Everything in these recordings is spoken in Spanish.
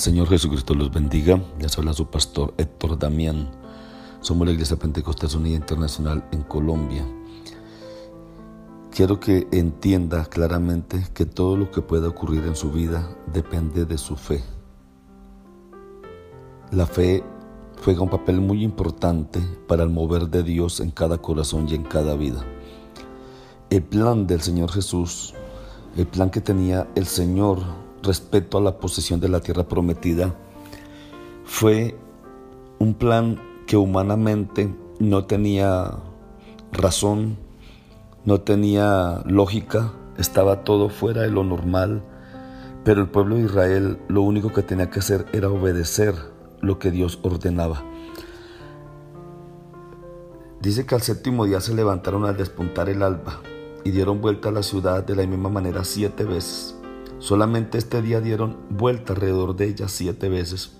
Señor Jesucristo los bendiga. Les habla su pastor Héctor Damián. Somos la Iglesia Pentecostal Unida Internacional en Colombia. Quiero que entienda claramente que todo lo que pueda ocurrir en su vida depende de su fe. La fe juega un papel muy importante para el mover de Dios en cada corazón y en cada vida. El plan del Señor Jesús, el plan que tenía el Señor respecto a la posesión de la tierra prometida fue un plan que humanamente no tenía razón, no tenía lógica, estaba todo fuera de lo normal, pero el pueblo de Israel lo único que tenía que hacer era obedecer lo que Dios ordenaba. Dice que al séptimo día se levantaron al despuntar el alba y dieron vuelta a la ciudad de la misma manera siete veces. Solamente este día dieron vuelta alrededor de ella siete veces.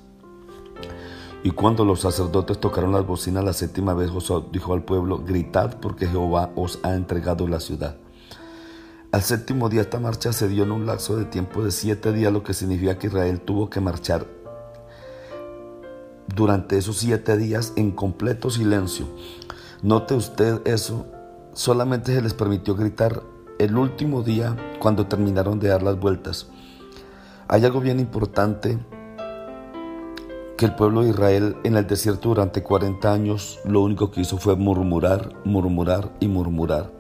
Y cuando los sacerdotes tocaron las bocinas la séptima vez, Josué dijo al pueblo, gritad porque Jehová os ha entregado la ciudad. Al séptimo día esta marcha se dio en un lapso de tiempo de siete días, lo que significa que Israel tuvo que marchar durante esos siete días en completo silencio. Note usted eso, solamente se les permitió gritar el último día cuando terminaron de dar las vueltas. Hay algo bien importante que el pueblo de Israel en el desierto durante 40 años lo único que hizo fue murmurar, murmurar y murmurar.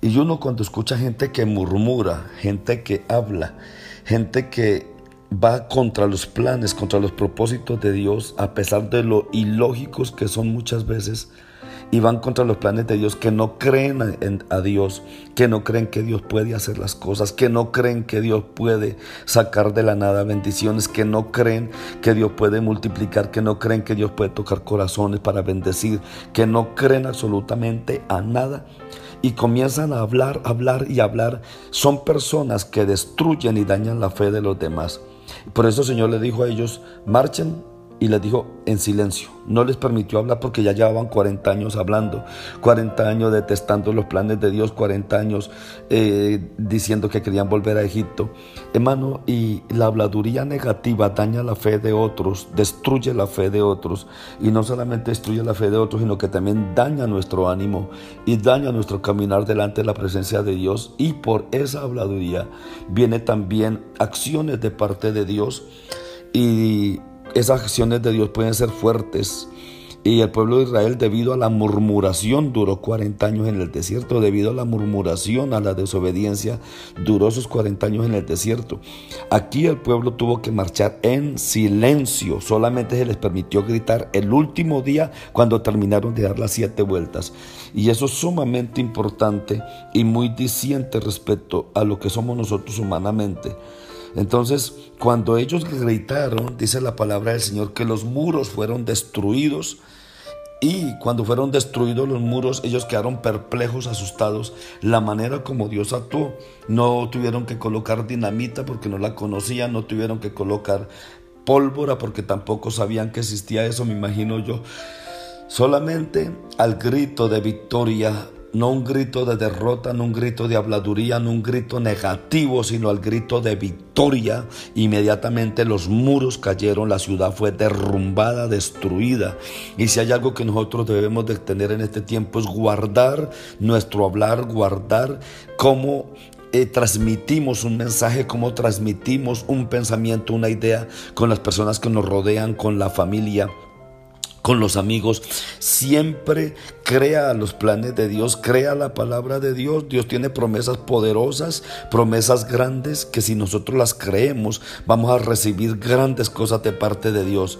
Y uno cuando escucha gente que murmura, gente que habla, gente que va contra los planes, contra los propósitos de Dios, a pesar de lo ilógicos que son muchas veces, y van contra los planes de Dios, que no creen en, a Dios, que no creen que Dios puede hacer las cosas, que no creen que Dios puede sacar de la nada bendiciones, que no creen que Dios puede multiplicar, que no creen que Dios puede tocar corazones para bendecir, que no creen absolutamente a nada y comienzan a hablar, hablar y hablar, son personas que destruyen y dañan la fe de los demás. Por eso el Señor le dijo a ellos, marchen y les dijo en silencio. No les permitió hablar porque ya llevaban 40 años hablando, 40 años detestando los planes de Dios, 40 años eh, diciendo que querían volver a Egipto. Hermano, y la habladuría negativa daña la fe de otros, destruye la fe de otros. Y no solamente destruye la fe de otros, sino que también daña nuestro ánimo y daña nuestro caminar delante de la presencia de Dios. Y por esa habladuría viene también acciones de parte de Dios. Y esas acciones de Dios pueden ser fuertes. Y el pueblo de Israel, debido a la murmuración, duró 40 años en el desierto. Debido a la murmuración, a la desobediencia, duró esos 40 años en el desierto. Aquí el pueblo tuvo que marchar en silencio. Solamente se les permitió gritar el último día cuando terminaron de dar las siete vueltas. Y eso es sumamente importante y muy diciente respecto a lo que somos nosotros humanamente. Entonces, cuando ellos gritaron, dice la palabra del Señor, que los muros fueron destruidos. Y cuando fueron destruidos los muros, ellos quedaron perplejos, asustados. La manera como Dios actuó, no tuvieron que colocar dinamita porque no la conocían, no tuvieron que colocar pólvora porque tampoco sabían que existía eso, me imagino yo. Solamente al grito de victoria no un grito de derrota, no un grito de habladuría, no un grito negativo, sino al grito de victoria. Inmediatamente los muros cayeron, la ciudad fue derrumbada, destruida. Y si hay algo que nosotros debemos de tener en este tiempo es guardar nuestro hablar, guardar cómo eh, transmitimos un mensaje, cómo transmitimos un pensamiento, una idea con las personas que nos rodean, con la familia con los amigos, siempre crea los planes de Dios, crea la palabra de Dios. Dios tiene promesas poderosas, promesas grandes, que si nosotros las creemos, vamos a recibir grandes cosas de parte de Dios.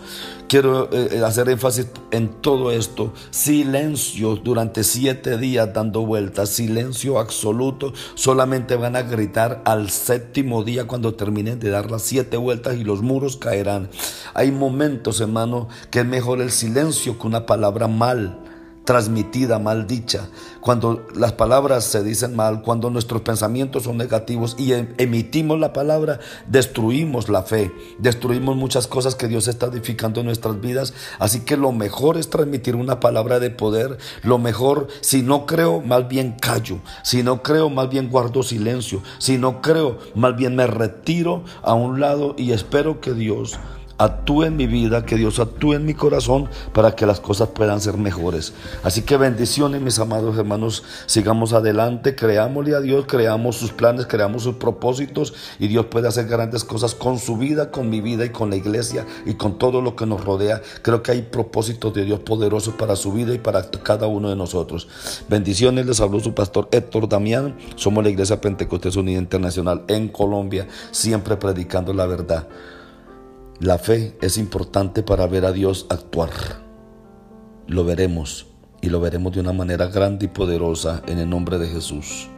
Quiero eh, eh, hacer énfasis en todo esto. Silencio durante siete días dando vueltas, silencio absoluto. Solamente van a gritar al séptimo día cuando terminen de dar las siete vueltas y los muros caerán. Hay momentos, hermano, que es mejor el silencio que una palabra mal transmitida, mal dicha, cuando las palabras se dicen mal, cuando nuestros pensamientos son negativos y em, emitimos la palabra, destruimos la fe, destruimos muchas cosas que Dios está edificando en nuestras vidas. Así que lo mejor es transmitir una palabra de poder, lo mejor, si no creo, más bien callo, si no creo, más bien guardo silencio, si no creo, más bien me retiro a un lado y espero que Dios actúe en mi vida, que Dios actúe en mi corazón para que las cosas puedan ser mejores. Así que bendiciones, mis amados hermanos, sigamos adelante, creámosle a Dios, creamos sus planes, creamos sus propósitos y Dios puede hacer grandes cosas con su vida, con mi vida y con la iglesia y con todo lo que nos rodea. Creo que hay propósitos de Dios poderosos para su vida y para cada uno de nosotros. Bendiciones, les habló su pastor Héctor Damián. Somos la Iglesia Pentecostés Unida Internacional en Colombia, siempre predicando la verdad. La fe es importante para ver a Dios actuar. Lo veremos y lo veremos de una manera grande y poderosa en el nombre de Jesús.